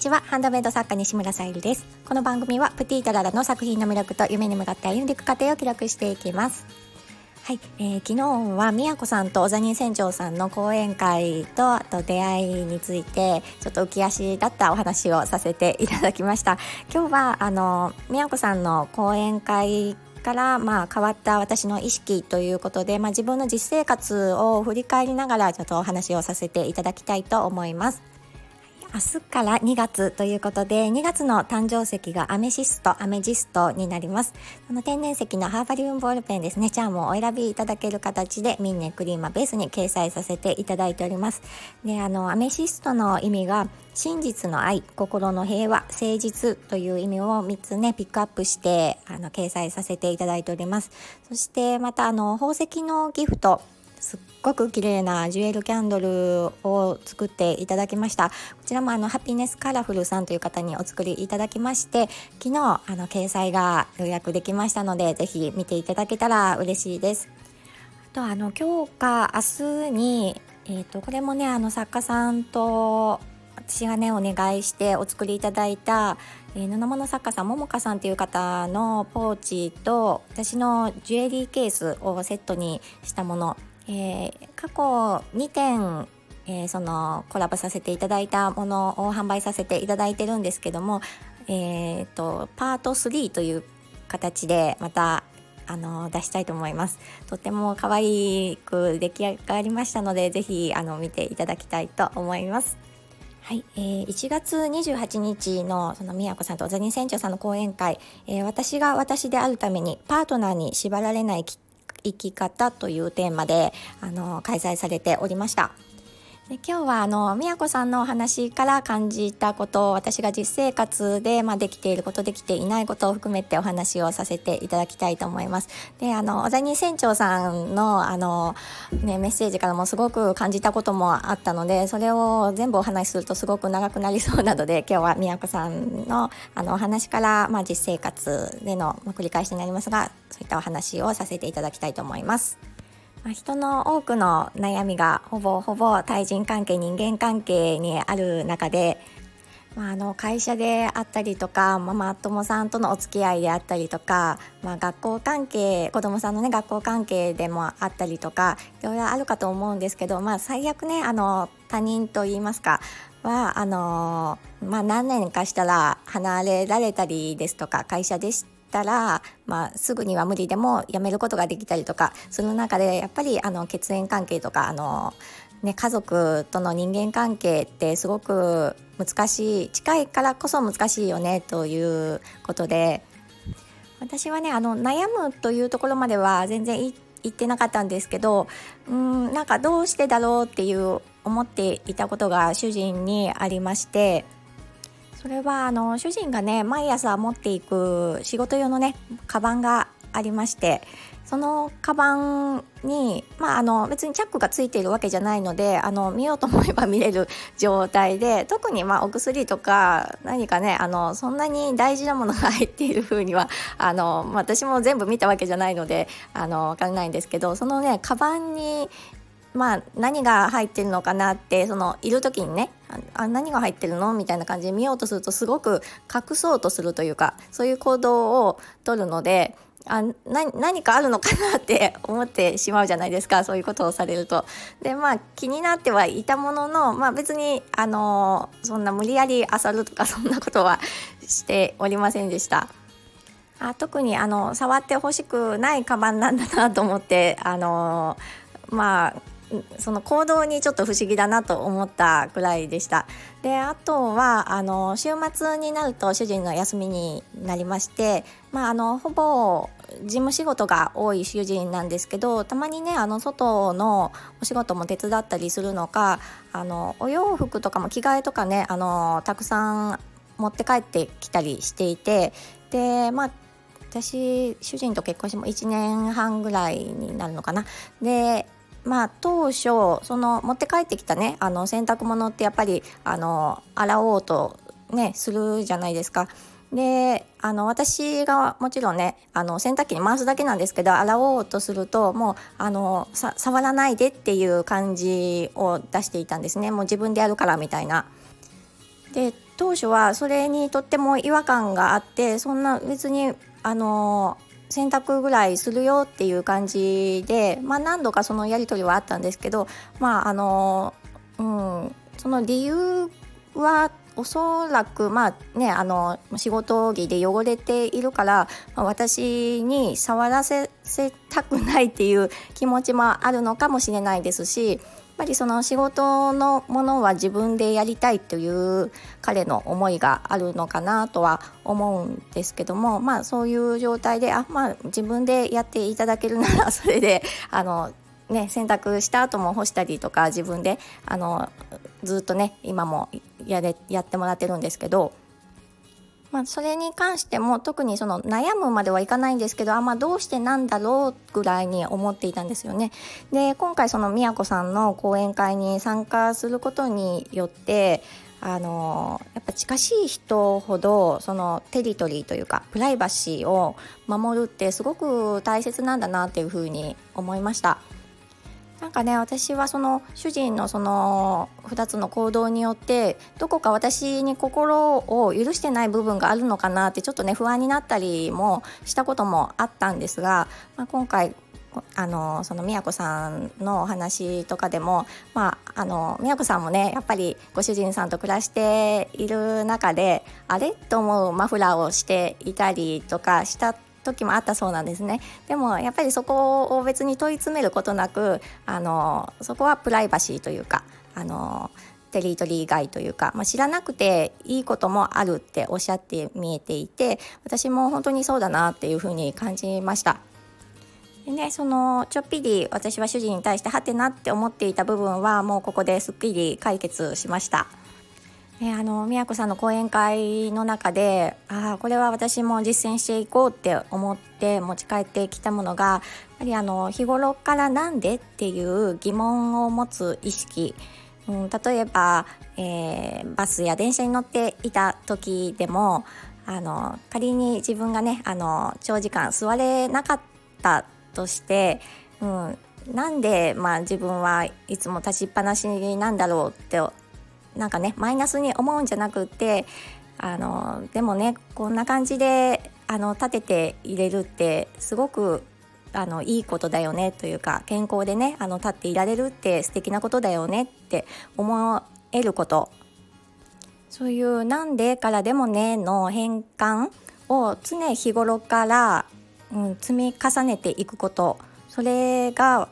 ちは。ハンドメイド作家西村さゆりです。この番組はプティタララの作品の魅力と夢に向かって歩んでいく過程を記録していきます。はい、えー、昨日はみやこさんと小ザニー船長さんの講演会とあと出会いについてちょっと浮き足だったお話をさせていただきました。今日はあのみやこさんの講演会からまあ変わった私の意識ということで、まあ、自分の実生活を振り返りながらちょっとお話をさせていただきたいと思います。明日から2月ということで2月の誕生石がアメシストアメジストになります。その天然石のハーバリウムボールペンですね。チャームをお選びいただける形でミンネクリーマベースに掲載させていただいております。であのアメシストの意味が真実の愛心の平和誠実という意味を3つねピックアップしてあの掲載させていただいております。そしてまたあの宝石のギフトすっごく綺麗なジュエルキャンドルを作っていただきました。こちらもあのハピネスカラフルさんという方にお作りいただきまして昨日あの掲載が予約できましたのでぜひ見ていただけたら嬉しいです。あとあの今日か明日にえーと、これもねあの作家さんと私がねお願いしてお作りいただいた、えー、布物作家さんももかさんという方のポーチと私のジュエリーケースをセットにしたものえー、過去2点えー、そのコラボさせていただいたものを販売させていただいてるんですけども、えーと、パート3という形でまたあの出したいと思います。とても可愛く出来上がりましたのでぜひあの見ていただきたいと思います。はい、えー、1月28日のその宮子さんと小谷船長さんの講演会、えー、私が私であるためにパートナーに縛られないきっ生き方というテーマであの開催されておりました。で今日はあの宮子さんのお話から感じたことを私が実生活で、まあ、できていることできていないことを含めてお話をさせていただきたいと思います。であの小谷船長さんのあの、ね、メッセージからもすごく感じたこともあったのでそれを全部お話しするとすごく長くなりそうなので 今日は宮子さんのあのお話から、まあ、実生活での、ま、繰り返しになりますがそういったお話をさせていただきたいと思います。ま、人の多くの悩みがほぼほぼ対人関係人間関係にある中で、まあ、あの会社であったりとかママ友さんとのお付き合いであったりとか、まあ、学校関係子どもさんのね学校関係でもあったりとかいろいろあるかと思うんですけど、まあ、最悪ねあの他人といいますかはあのまあ、何年かしたら離れられたりですとか会社でしたら、まあ、すぐには無理でもやめることができたりとかその中でやっぱりあの血縁関係とかあの、ね、家族との人間関係ってすごく難しい近いからこそ難しいよねということで私はねあの悩むというところまでは全然言ってなかったんですけどうんなんかどうしてだろうっていう思っていたことが主人にありまして。それはあの主人がね毎朝持っていく仕事用のねカバンがありましてそのカバンに、まあ、あの別にチャックがついているわけじゃないのであの見ようと思えば見れる状態で特にまあお薬とか何かねあのそんなに大事なものが入っている風にはあの、私も全部見たわけじゃないのであの分からないんですけどそのねカバンにまあ何が入ってるのかなってそのいる時にねあ何が入ってるのみたいな感じで見ようとするとすごく隠そうとするというかそういう行動をとるのであな何かあるのかなって思ってしまうじゃないですか そういうことをされると。でまあ気になってはいたものの、まあ、別にあのそんな無理やり漁るとか そんなことはしておりませんでした。あ特にあの触ってほしくないカバンなんだなと思ってあのまあその行動にちょっと不思議だなと思ったくらいでした。であとはあの週末になると主人の休みになりまして、まあ、あのほぼ事務仕事が多い主人なんですけどたまにねあの外のお仕事も手伝ったりするのかあのお洋服とかも着替えとかねあのたくさん持って帰ってきたりしていてでまあ私主人と結婚しても1年半ぐらいになるのかなでまあ当初その持って帰ってきたねあの洗濯物ってやっぱりあの洗おうとねするじゃないですか。であの私がもちろんねあの洗濯機に回すだけなんですけど洗おうとするともうあの触らないでっていう感じを出していたんですねもう自分でやるからみたいな。で当初はそれにとっても違和感があってそんな別にあの洗濯ぐらいするよっていう感じで、まあ、何度かそのやり取りはあったんですけどまああの、うん、その理由はおそらくまあねあの仕事着で汚れているから、まあ、私に触らせたくないっていう気持ちもあるのかもしれないですしぱりその仕事のものは自分でやりたいという彼の思いがあるのかなとは思うんですけどもまあそういう状態であまあ自分でやっていただけるなら それであのね、洗濯した後も干したりとか自分であのずっとね今もやれやってもらってるんですけどまあ、それに関しても特にその悩むまではいかないんですけどあ、まあ、どうしてなんだろうぐらいに思っていたんですよね。で今回その宮子さんの講演会に参加することによってあのやっぱ近しい人ほどそのテリトリーというかプライバシーを守るってすごく大切なんだなっていうふうに思いました。なんかね私はその主人のその2つの行動によってどこか私に心を許してない部分があるのかなってちょっとね不安になったりもしたこともあったんですが、まあ、今回あのその宮子さんのお話とかでも、まあ、あの宮子さんもねやっぱりご主人さんと暮らしている中であれ？と思うマフラーをしていたりとかした時もあったそうなんですねでもやっぱりそこを別に問い詰めることなくあのそこはプライバシーというかあのテリトリー外というか、まあ、知らなくていいこともあるっておっしゃって見えていて私も本当にそうだなっていうふうに感じました。でね、そのちょっぴり私は主人に対してはてなって思っていた部分はもうここですっきり解決しました。えあの宮子さんの講演会の中であこれは私も実践していこうって思って持ち帰ってきたものがやはりあの日頃からなんでっていう疑問を持つ意識、うん、例えば、えー、バスや電車に乗っていた時でもあの仮に自分がねあの長時間座れなかったとして、うん、なんで、まあ、自分はいつも立ちっぱなしなんだろうってなんかねマイナスに思うんじゃなくってあのでもねこんな感じであの立てて入れるってすごくあのいいことだよねというか健康でねあの立っていられるって素敵なことだよねって思えることそういう「なんで?」から「でもね」の変換を常日頃から、うん、積み重ねていくことそれが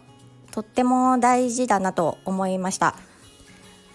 とっても大事だなと思いました。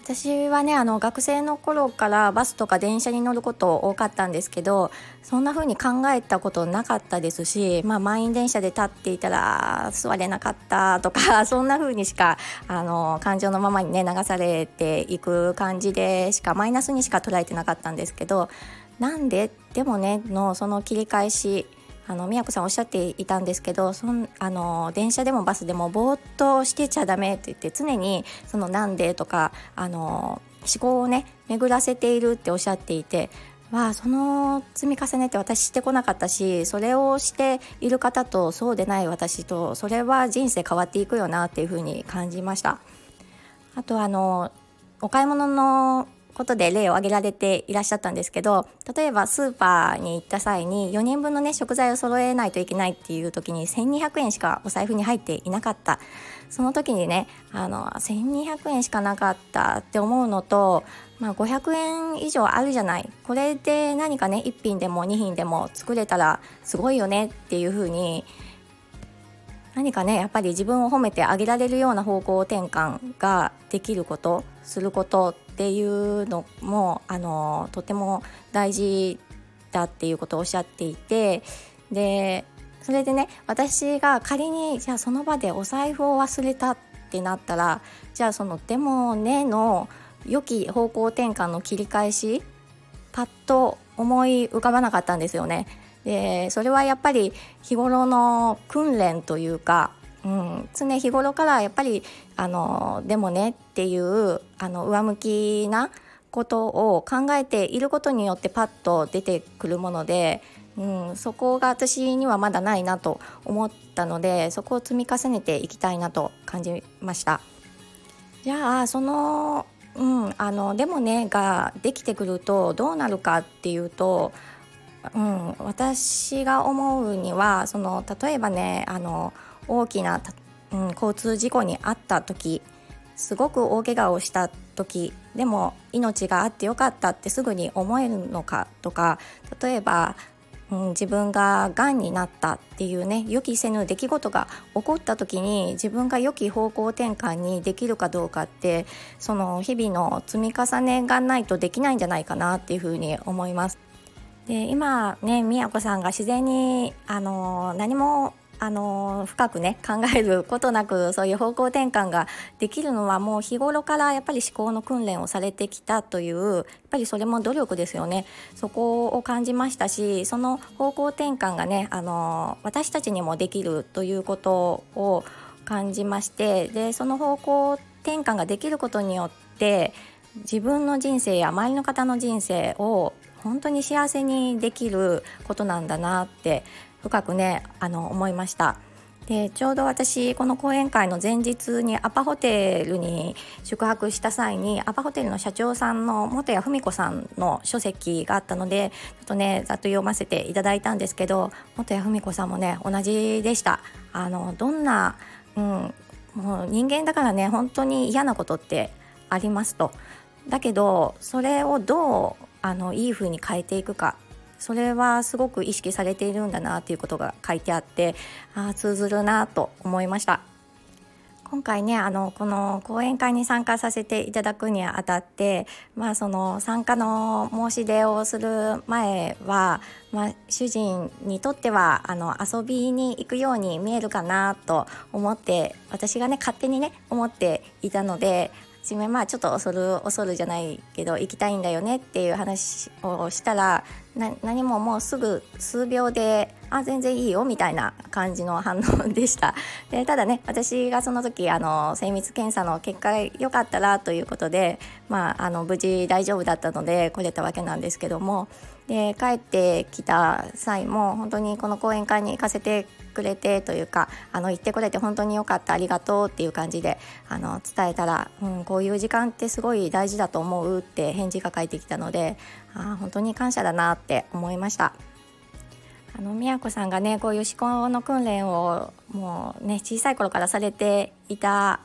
私はねあの学生の頃からバスとか電車に乗ること多かったんですけどそんな風に考えたことなかったですし、まあ、満員電車で立っていたら座れなかったとか そんな風にしかあの感情のままにね流されていく感じでしかマイナスにしか捉えてなかったんですけどなんで？でもねのその切り返しあの宮子さんおっしゃっていたんですけどそんあの電車でもバスでもぼーっとしてちゃダメって言って常にそのなんでとかあの思考をね巡らせているっておっしゃっていてまあその積み重ねって私してこなかったしそれをしている方とそうでない私とそれは人生変わっていくよなっていうふうに感じました。あとあのお買い物のことで例を挙げられていらっしゃったんですけど例えばスーパーに行った際に4人分のね食材を揃えないといけないっていう時に1200円しかお財布に入っていなかった。その時にねあの1200円しかなかったって思うのと、まあ、500円以上あるじゃない。これで何かね1品でも2品でも作れたらすごいよねっていう風に何かねやっぱり自分を褒めてあげられるような方向転換ができることすることっていうのもあのとても大事だっていうことをおっしゃっていてでそれでね私が仮にじゃあその場でお財布を忘れたってなったらじゃあその「でもね」の良き方向転換の切り返しパッと思い浮かばなかったんですよね。でそれはやっぱり日頃の訓練というかうん、常日頃からやっぱりあのでもねっていうあの上向きなことを考えていることによってパッと出てくるもので、うん、そこが私にはまだないなと思ったのでそこを積み重ねていきたいなと感じました。じゃあそのうん、あのでもねができてくるとどうなるかっていうと、うん、私が思うにはその例えばねあの大きな、うん、交通事故に遭った時すごく大怪我をした時でも命があってよかったってすぐに思えるのかとか例えばうん、自分ががんになったっていうね予期せぬ出来事が起こった時に自分が良き方向転換にできるかどうかってその日々の積み重ねがないとできないんじゃないかなっていうふうに思います。で今ねみやこさんが自然にあの何もあの深くね考えることなくそういう方向転換ができるのはもう日頃からやっぱり思考の訓練をされてきたというやっぱりそれも努力ですよね。そこを感じましたしその方向転換がねあの私たちにもできるということを感じましてでその方向転換ができることによって自分の人生や周りの方の人生を本当に幸せにできることなんだなって深くねあの思いました。でちょうど私この講演会の前日にアパホテルに宿泊した際にアパホテルの社長さんの本谷文子さんの書籍があったのでちょっとねざっと読ませていただいたんですけど本谷文子さんもね同じでしたあのどんな、うん、もう人間だからね本当に嫌なことってありますとだけどそれをどうあのいい風に変えていくかそれはすごく意識されているんだなということが書いてあってあ通ずるなと思いました。今回ねあのこの講演会に参加させていただくにあたって、まあ、その参加の申し出をする前は、まあ、主人にとってはあの遊びに行くように見えるかなと思って私がね勝手にね思っていたので初めまあちょっと恐る恐るじゃないけど行きたいんだよねっていう話をしたら何ももうすぐ数秒で「あ全然いいよ」みたいな感じの反応でした。でただね私がその時あの精密検査の結果良かったらということで、まあ、あの無事大丈夫だったので来れたわけなんですけども。で帰ってきた際も本当にこの講演会に行かせてくれてというかあの行ってくれて本当に良かったありがとうっていう感じであの伝えたら、うん、こういう時間ってすごい大事だと思うって返事が返ってきたのであ本当に感謝だなって思いました。あの宮子さんがねこういう思考の訓練をもうね小さい頃からされていた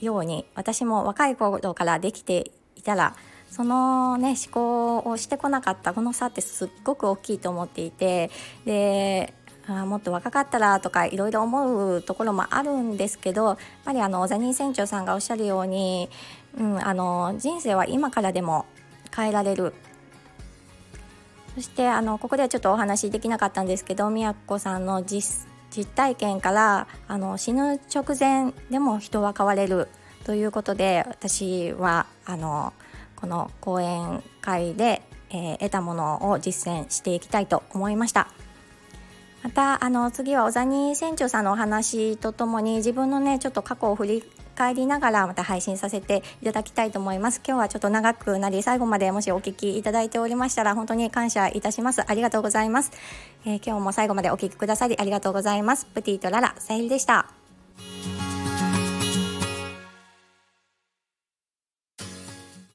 ように私も若い頃からできていたらそのね思考をしてこなかったこの差ってすっごく大きいと思っていてであもっと若かったらとかいろいろ思うところもあるんですけどやっぱりあのザニー船長さんがおっしゃるように、うん、あの人生は今からでも変えられるそしてあのここではちょっとお話できなかったんですけど宮子さんの実体験からあの死ぬ直前でも人は変われるということで私はあのこの講演会で、えー、得たものを実践していきたいと思いました。またあの次は小谷船長さんのお話とともに自分のねちょっと過去を振り返りながらまた配信させていただきたいと思います。今日はちょっと長くなり最後までもしお聞きいただいておりましたら本当に感謝いたします。ありがとうございます、えー、今日も最後までお聞きくださりありがとうございます。プティとララさゆりでした。